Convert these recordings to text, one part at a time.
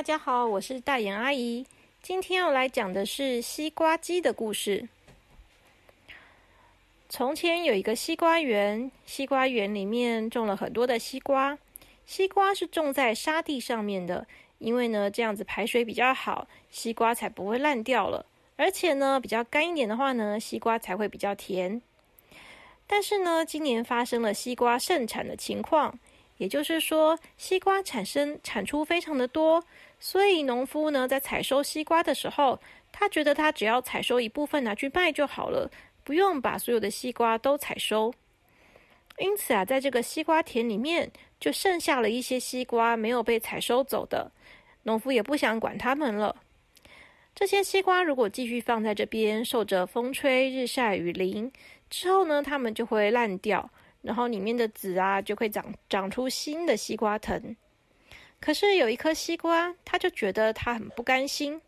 大家好，我是大眼阿姨。今天要来讲的是西瓜鸡的故事。从前有一个西瓜园，西瓜园里面种了很多的西瓜。西瓜是种在沙地上面的，因为呢这样子排水比较好，西瓜才不会烂掉了。而且呢比较干一点的话呢，西瓜才会比较甜。但是呢，今年发生了西瓜盛产的情况。也就是说，西瓜产生产出非常的多，所以农夫呢在采收西瓜的时候，他觉得他只要采收一部分拿去卖就好了，不用把所有的西瓜都采收。因此啊，在这个西瓜田里面，就剩下了一些西瓜没有被采收走的，农夫也不想管它们了。这些西瓜如果继续放在这边，受着风吹日晒雨淋之后呢，它们就会烂掉。然后里面的籽啊，就会长长出新的西瓜藤。可是有一颗西瓜，他就觉得他很不甘心。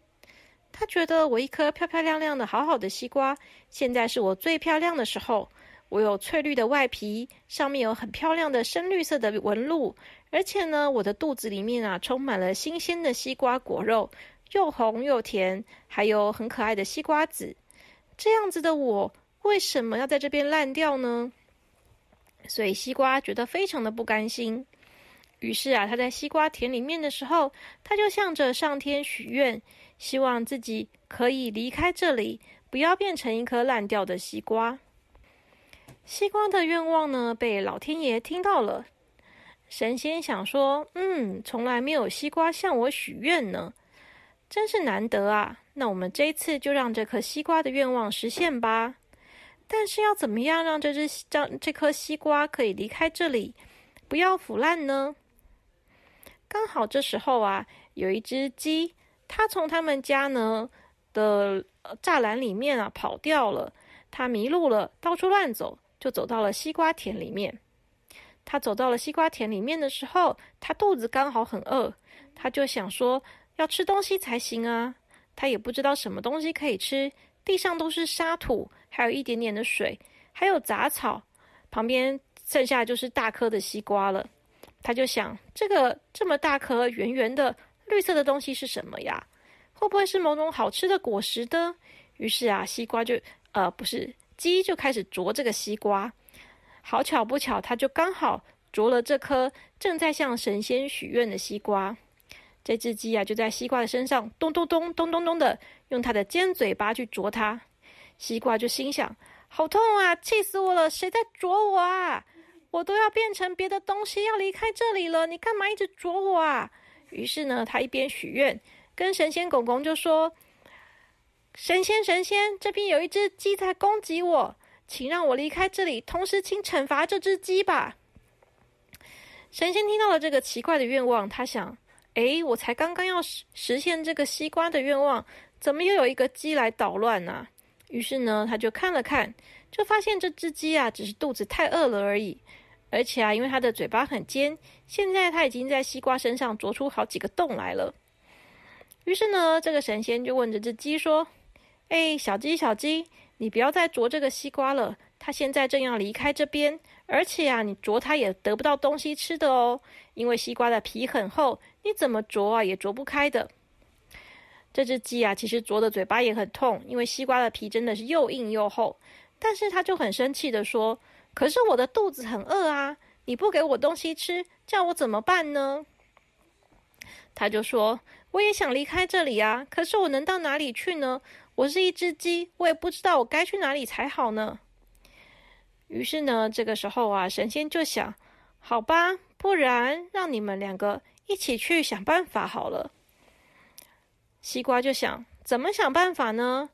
他觉得我一颗漂漂亮亮的好好的西瓜，现在是我最漂亮的时候。我有翠绿的外皮，上面有很漂亮的深绿色的纹路，而且呢，我的肚子里面啊，充满了新鲜的西瓜果肉，又红又甜，还有很可爱的西瓜籽。这样子的我，为什么要在这边烂掉呢？所以西瓜觉得非常的不甘心，于是啊，他在西瓜田里面的时候，他就向着上天许愿，希望自己可以离开这里，不要变成一颗烂掉的西瓜。西瓜的愿望呢，被老天爷听到了。神仙想说：“嗯，从来没有西瓜向我许愿呢，真是难得啊！那我们这一次就让这颗西瓜的愿望实现吧。”但是要怎么样让这只这这颗西瓜可以离开这里，不要腐烂呢？刚好这时候啊，有一只鸡，它从他们家呢的栅栏里面啊跑掉了，它迷路了，到处乱走，就走到了西瓜田里面。它走到了西瓜田里面的时候，它肚子刚好很饿，它就想说要吃东西才行啊。它也不知道什么东西可以吃。地上都是沙土，还有一点点的水，还有杂草，旁边剩下就是大颗的西瓜了。他就想，这个这么大颗、圆圆的、绿色的东西是什么呀？会不会是某种好吃的果实的？于是啊，西瓜就呃，不是鸡就开始啄这个西瓜。好巧不巧，它就刚好啄了这颗正在向神仙许愿的西瓜。这只鸡啊，就在西瓜的身上咚咚咚咚咚咚的用它的尖嘴巴去啄它。西瓜就心想：好痛啊，气死我了！谁在啄我啊？我都要变成别的东西，要离开这里了，你干嘛一直啄我啊？于是呢，他一边许愿，跟神仙公公就说：“神仙神仙，这边有一只鸡在攻击我，请让我离开这里，同时请惩罚这只鸡吧。”神仙听到了这个奇怪的愿望，他想。哎，我才刚刚要实实现这个西瓜的愿望，怎么又有一个鸡来捣乱呢？于是呢，他就看了看，就发现这只鸡啊，只是肚子太饿了而已。而且啊，因为它的嘴巴很尖，现在它已经在西瓜身上啄出好几个洞来了。于是呢，这个神仙就问这只鸡说：“哎，小鸡，小鸡，你不要再啄这个西瓜了。它现在正要离开这边，而且啊，你啄它也得不到东西吃的哦，因为西瓜的皮很厚。”你怎么啄啊，也啄不开的。这只鸡啊，其实啄的嘴巴也很痛，因为西瓜的皮真的是又硬又厚。但是它就很生气的说：“可是我的肚子很饿啊，你不给我东西吃，叫我怎么办呢？”他就说：“我也想离开这里啊，可是我能到哪里去呢？我是一只鸡，我也不知道我该去哪里才好呢。”于是呢，这个时候啊，神仙就想：“好吧，不然让你们两个。”一起去想办法好了。西瓜就想怎么想办法呢？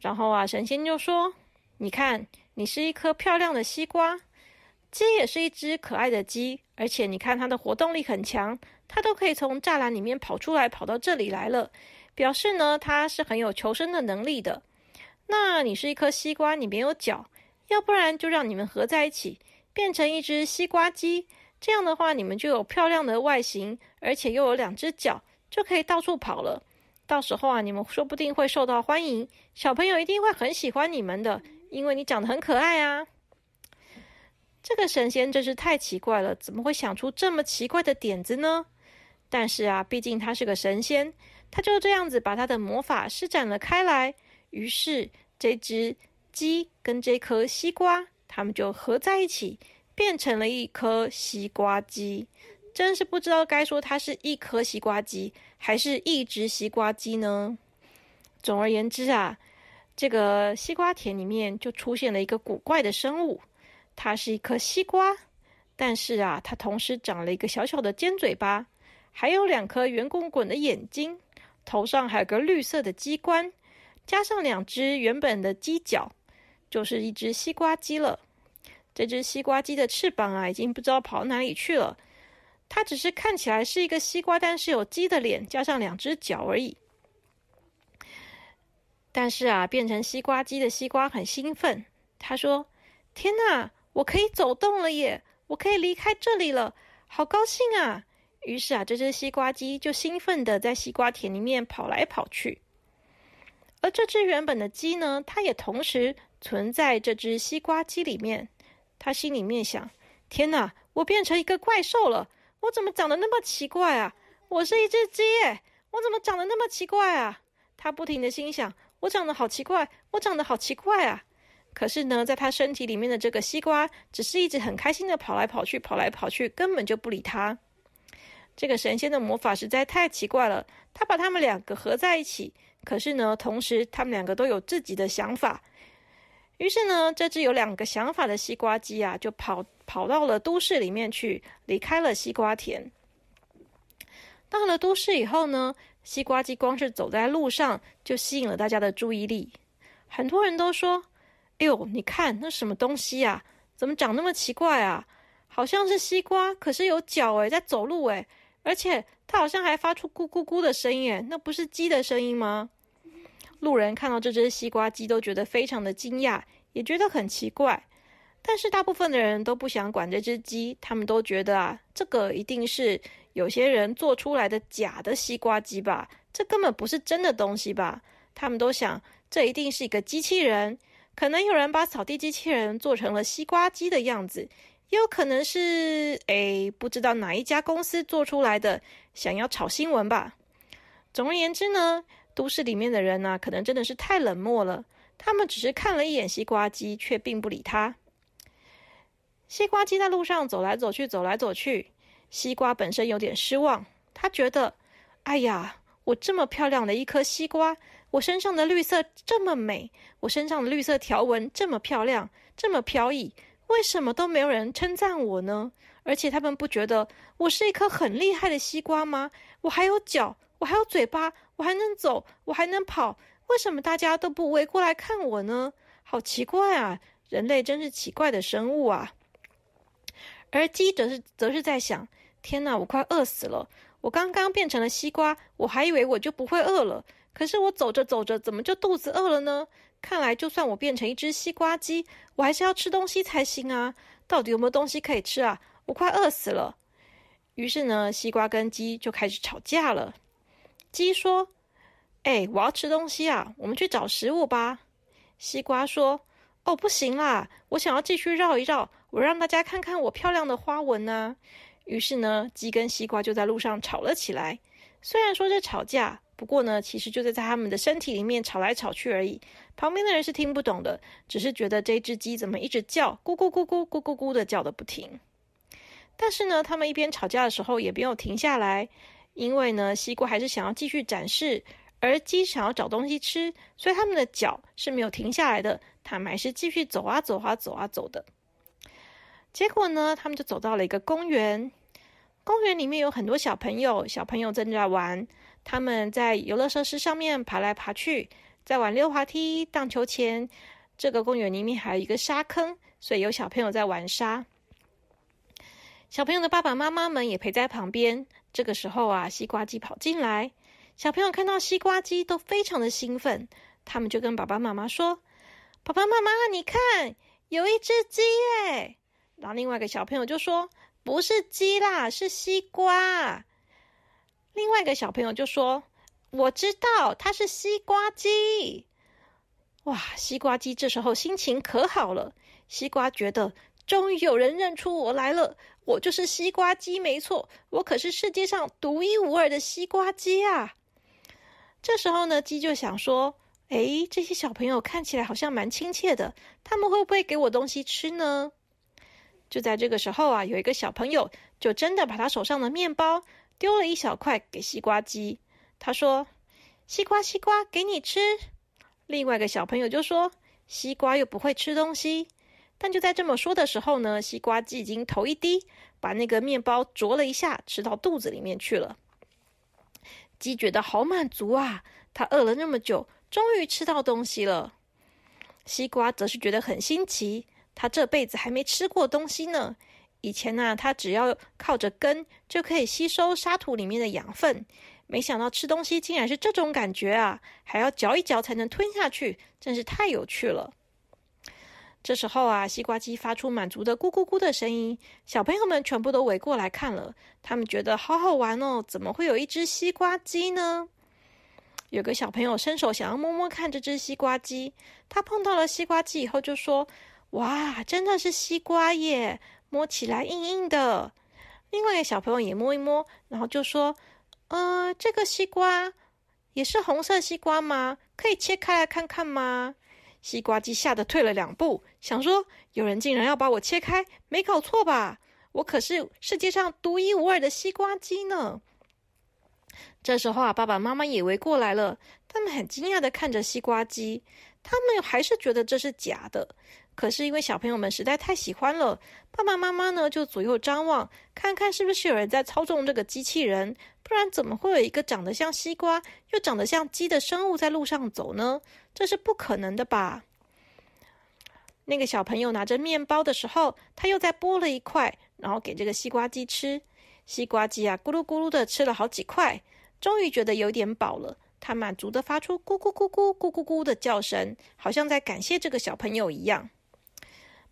然后啊，神仙就说：“你看，你是一颗漂亮的西瓜，鸡也是一只可爱的鸡，而且你看它的活动力很强，它都可以从栅栏里面跑出来，跑到这里来了，表示呢它是很有求生的能力的。那你是一颗西瓜，你没有脚，要不然就让你们合在一起，变成一只西瓜鸡。”这样的话，你们就有漂亮的外形，而且又有两只脚，就可以到处跑了。到时候啊，你们说不定会受到欢迎，小朋友一定会很喜欢你们的，因为你长得很可爱啊。这个神仙真是太奇怪了，怎么会想出这么奇怪的点子呢？但是啊，毕竟他是个神仙，他就这样子把他的魔法施展了开来。于是，这只鸡跟这颗西瓜，他们就合在一起，变成了一颗西瓜鸡。真是不知道该说它是一颗西瓜鸡，还是一只西瓜鸡呢？总而言之啊，这个西瓜田里面就出现了一个古怪的生物，它是一颗西瓜，但是啊，它同时长了一个小小的尖嘴巴，还有两颗圆滚滚的眼睛，头上还有个绿色的鸡冠，加上两只原本的鸡脚，就是一只西瓜鸡了。这只西瓜鸡的翅膀啊，已经不知道跑哪里去了。它只是看起来是一个西瓜，但是有鸡的脸加上两只脚而已。但是啊，变成西瓜鸡的西瓜很兴奋，他说：“天哪，我可以走动了耶！我可以离开这里了，好高兴啊！”于是啊，这只西瓜鸡就兴奋的在西瓜田里面跑来跑去。而这只原本的鸡呢，它也同时存在这只西瓜鸡里面。它心里面想：“天哪，我变成一个怪兽了！”我怎么长得那么奇怪啊？我是一只鸡耶，我怎么长得那么奇怪啊？他不停的心想：我长得好奇怪，我长得好奇怪啊！可是呢，在他身体里面的这个西瓜，只是一直很开心的跑来跑去，跑来跑去，根本就不理他。这个神仙的魔法实在太奇怪了，他把他们两个合在一起，可是呢，同时他们两个都有自己的想法。于是呢，这只有两个想法的西瓜鸡啊，就跑。跑到了都市里面去，离开了西瓜田。到了都市以后呢，西瓜鸡光是走在路上就吸引了大家的注意力。很多人都说：“哎呦，你看那什么东西呀？怎么长那么奇怪啊？好像是西瓜，可是有脚诶，在走路诶，而且它好像还发出咕咕咕的声音诶，那不是鸡的声音吗？”路人看到这只西瓜鸡都觉得非常的惊讶，也觉得很奇怪。但是大部分的人都不想管这只鸡，他们都觉得啊，这个一定是有些人做出来的假的西瓜鸡吧，这根本不是真的东西吧？他们都想，这一定是一个机器人，可能有人把扫地机器人做成了西瓜鸡的样子，也有可能是诶，不知道哪一家公司做出来的，想要炒新闻吧。总而言之呢，都市里面的人呢，可能真的是太冷漠了，他们只是看了一眼西瓜鸡，却并不理他。西瓜鸡在路上走来走去，走来走去。西瓜本身有点失望，他觉得：“哎呀，我这么漂亮的一颗西瓜，我身上的绿色这么美，我身上的绿色条纹这么漂亮，这么飘逸，为什么都没有人称赞我呢？而且他们不觉得我是一颗很厉害的西瓜吗？我还有脚，我还有嘴巴，我还能走，我还能跑，为什么大家都不围过来看我呢？好奇怪啊！人类真是奇怪的生物啊！”而鸡则是则是在想：天哪，我快饿死了！我刚刚变成了西瓜，我还以为我就不会饿了。可是我走着走着，怎么就肚子饿了呢？看来，就算我变成一只西瓜鸡，我还是要吃东西才行啊！到底有没有东西可以吃啊？我快饿死了。于是呢，西瓜跟鸡就开始吵架了。鸡说：“哎，我要吃东西啊，我们去找食物吧。”西瓜说。哦，不行啦！我想要继续绕一绕，我让大家看看我漂亮的花纹呢。于是呢，鸡跟西瓜就在路上吵了起来。虽然说是吵架，不过呢，其实就是在他们的身体里面吵来吵去而已。旁边的人是听不懂的，只是觉得这只鸡怎么一直叫，咕咕咕咕咕咕咕的叫的不停。但是呢，他们一边吵架的时候也没有停下来，因为呢，西瓜还是想要继续展示。而鸡想要找东西吃，所以他们的脚是没有停下来的，他们还是继续走啊走啊走啊走的。结果呢，他们就走到了一个公园，公园里面有很多小朋友，小朋友正在玩，他们在游乐设施上面爬来爬去，在玩溜滑梯、荡秋千。这个公园里面还有一个沙坑，所以有小朋友在玩沙。小朋友的爸爸妈妈们也陪在旁边。这个时候啊，西瓜鸡跑进来。小朋友看到西瓜鸡都非常的兴奋，他们就跟爸爸妈妈说：“爸爸妈妈，你看，有一只鸡耶！”然后另外一个小朋友就说：“不是鸡啦，是西瓜。”另外一个小朋友就说：“我知道，它是西瓜鸡。”哇，西瓜鸡这时候心情可好了。西瓜觉得，终于有人认出我来了，我就是西瓜鸡，没错，我可是世界上独一无二的西瓜鸡啊！这时候呢，鸡就想说：“哎，这些小朋友看起来好像蛮亲切的，他们会不会给我东西吃呢？”就在这个时候啊，有一个小朋友就真的把他手上的面包丢了一小块给西瓜鸡。他说：“西瓜，西瓜，给你吃。”另外一个小朋友就说：“西瓜又不会吃东西。”但就在这么说的时候呢，西瓜鸡已经头一低，把那个面包啄了一下，吃到肚子里面去了。鸡觉得好满足啊，它饿了那么久，终于吃到东西了。西瓜则是觉得很新奇。他这辈子还没吃过东西呢。以前呢，他只要靠着根就可以吸收沙土里面的养分。没想到吃东西竟然是这种感觉啊！还要嚼一嚼才能吞下去，真是太有趣了。这时候啊，西瓜鸡发出满足的咕咕咕的声音，小朋友们全部都围过来看了。他们觉得好好玩哦，怎么会有一只西瓜鸡呢？有个小朋友伸手想要摸摸看这只西瓜鸡，他碰到了西瓜鸡以后就说。哇，真的是西瓜耶！摸起来硬硬的。另外一个小朋友也摸一摸，然后就说：“呃，这个西瓜也是红色西瓜吗？可以切开来看看吗？”西瓜鸡吓得退了两步，想说：“有人竟然要把我切开，没搞错吧？我可是世界上独一无二的西瓜鸡呢！”这时候啊，爸爸妈妈也围过来了，他们很惊讶的看着西瓜鸡，他们还是觉得这是假的。可是因为小朋友们实在太喜欢了，爸爸妈妈呢就左右张望，看看是不是有人在操纵这个机器人，不然怎么会有一个长得像西瓜又长得像鸡的生物在路上走呢？这是不可能的吧？那个小朋友拿着面包的时候，他又再剥了一块，然后给这个西瓜鸡吃。西瓜鸡啊，咕噜咕噜的吃了好几块，终于觉得有点饱了，他满足的发出咕咕咕咕咕咕咕的叫声，好像在感谢这个小朋友一样。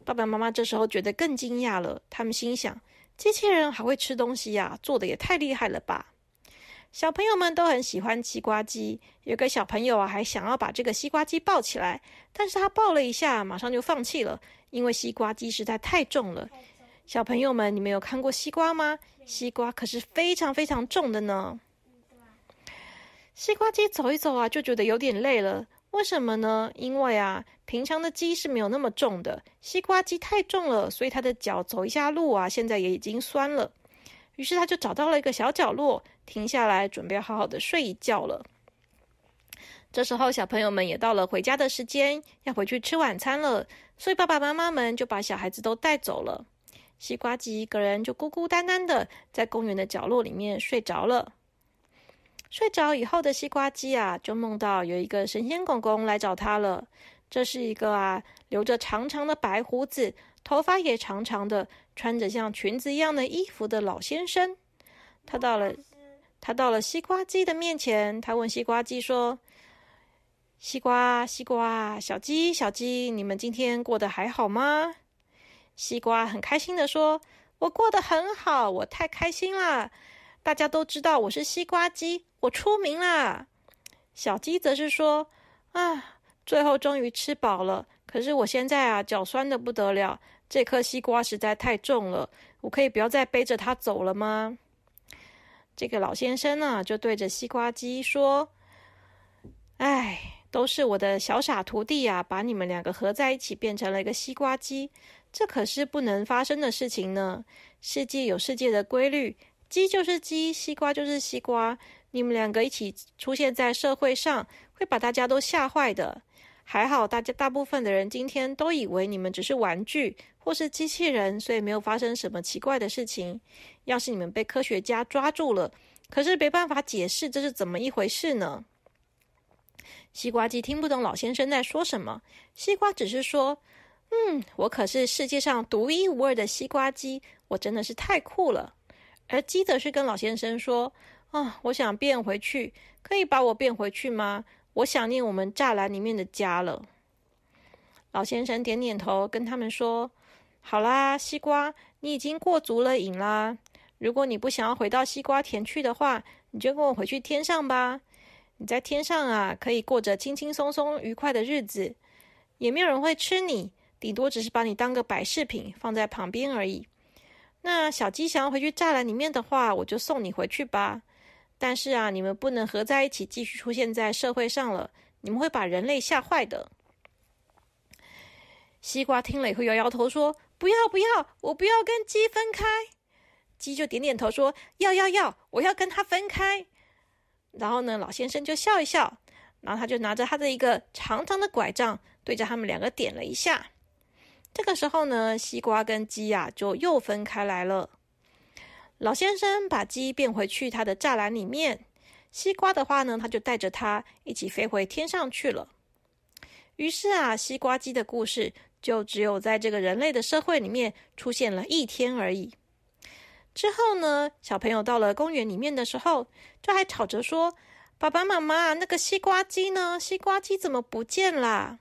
爸爸妈妈这时候觉得更惊讶了，他们心想：机器人还会吃东西呀，做的也太厉害了吧！小朋友们都很喜欢西瓜机，有个小朋友啊，还想要把这个西瓜机抱起来，但是他抱了一下，马上就放弃了，因为西瓜机实在太重了。小朋友们，你们有看过西瓜吗？西瓜可是非常非常重的呢。西瓜机走一走啊，就觉得有点累了。为什么呢？因为啊，平常的鸡是没有那么重的，西瓜鸡太重了，所以它的脚走一下路啊，现在也已经酸了。于是他就找到了一个小角落，停下来，准备好好的睡一觉了。这时候，小朋友们也到了回家的时间，要回去吃晚餐了，所以爸爸妈妈们就把小孩子都带走了。西瓜鸡一个人就孤孤单单的在公园的角落里面睡着了。睡着以后的西瓜鸡啊，就梦到有一个神仙公公来找他了。这是一个啊，留着长长的白胡子，头发也长长的，穿着像裙子一样的衣服的老先生。他到了，他到了西瓜鸡的面前，他问西瓜鸡说：“西瓜，西瓜，小鸡，小鸡，你们今天过得还好吗？”西瓜很开心的说：“我过得很好，我太开心了。大家都知道我是西瓜鸡。”我出名啦！小鸡则是说：“啊，最后终于吃饱了。可是我现在啊，脚酸的不得了。这颗西瓜实在太重了，我可以不要再背着它走了吗？”这个老先生呢，就对着西瓜鸡说：“哎，都是我的小傻徒弟呀，把你们两个合在一起变成了一个西瓜鸡，这可是不能发生的事情呢。世界有世界的规律，鸡就是鸡，西瓜就是西瓜。”你们两个一起出现在社会上，会把大家都吓坏的。还好，大家大部分的人今天都以为你们只是玩具或是机器人，所以没有发生什么奇怪的事情。要是你们被科学家抓住了，可是没办法解释这是怎么一回事呢？西瓜鸡听不懂老先生在说什么，西瓜只是说：“嗯，我可是世界上独一无二的西瓜鸡，我真的是太酷了。”而基德是跟老先生说。啊，我想变回去，可以把我变回去吗？我想念我们栅栏里面的家了。老先生点点头，跟他们说：“好啦，西瓜，你已经过足了瘾啦。如果你不想要回到西瓜田去的话，你就跟我回去天上吧。你在天上啊，可以过着轻轻松松、愉快的日子，也没有人会吃你，顶多只是把你当个摆饰品放在旁边而已。”那小鸡想要回去栅栏里面的话，我就送你回去吧。但是啊，你们不能合在一起继续出现在社会上了，你们会把人类吓坏的。”西瓜听了以后摇摇头说：“不要不要，我不要跟鸡分开。”鸡就点点头说：“要要要，我要跟他分开。”然后呢，老先生就笑一笑，然后他就拿着他的一个长长的拐杖，对着他们两个点了一下。这个时候呢，西瓜跟鸡呀就又分开来了。老先生把鸡变回去他的栅栏里面，西瓜的话呢，他就带着它一起飞回天上去了。于是啊，西瓜鸡的故事。就只有在这个人类的社会里面出现了一天而已。之后呢，小朋友到了公园里面的时候，就还吵着说：“爸爸妈妈，那个西瓜鸡呢？西瓜鸡怎么不见啦？”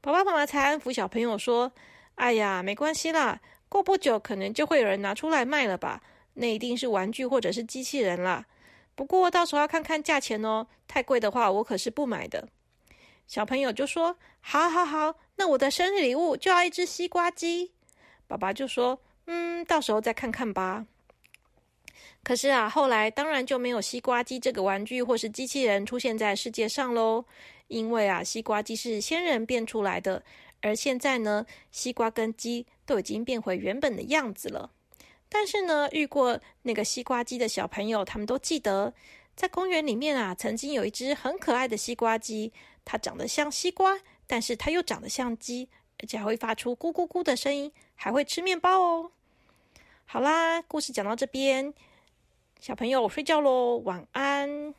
爸爸妈妈才安抚小朋友说：“哎呀，没关系啦，过不久可能就会有人拿出来卖了吧？那一定是玩具或者是机器人啦。不过到时候要看看价钱哦，太贵的话我可是不买的。”小朋友就说：“好，好，好，那我的生日礼物就要一只西瓜机。”爸爸就说：“嗯，到时候再看看吧。”可是啊，后来当然就没有西瓜机这个玩具或是机器人出现在世界上喽。因为啊，西瓜鸡是仙人变出来的，而现在呢，西瓜跟鸡都已经变回原本的样子了。但是呢，遇过那个西瓜鸡的小朋友，他们都记得，在公园里面啊，曾经有一只很可爱的西瓜鸡。它长得像西瓜，但是它又长得像鸡，而且还会发出咕咕咕的声音，还会吃面包哦。好啦，故事讲到这边，小朋友睡觉喽，晚安。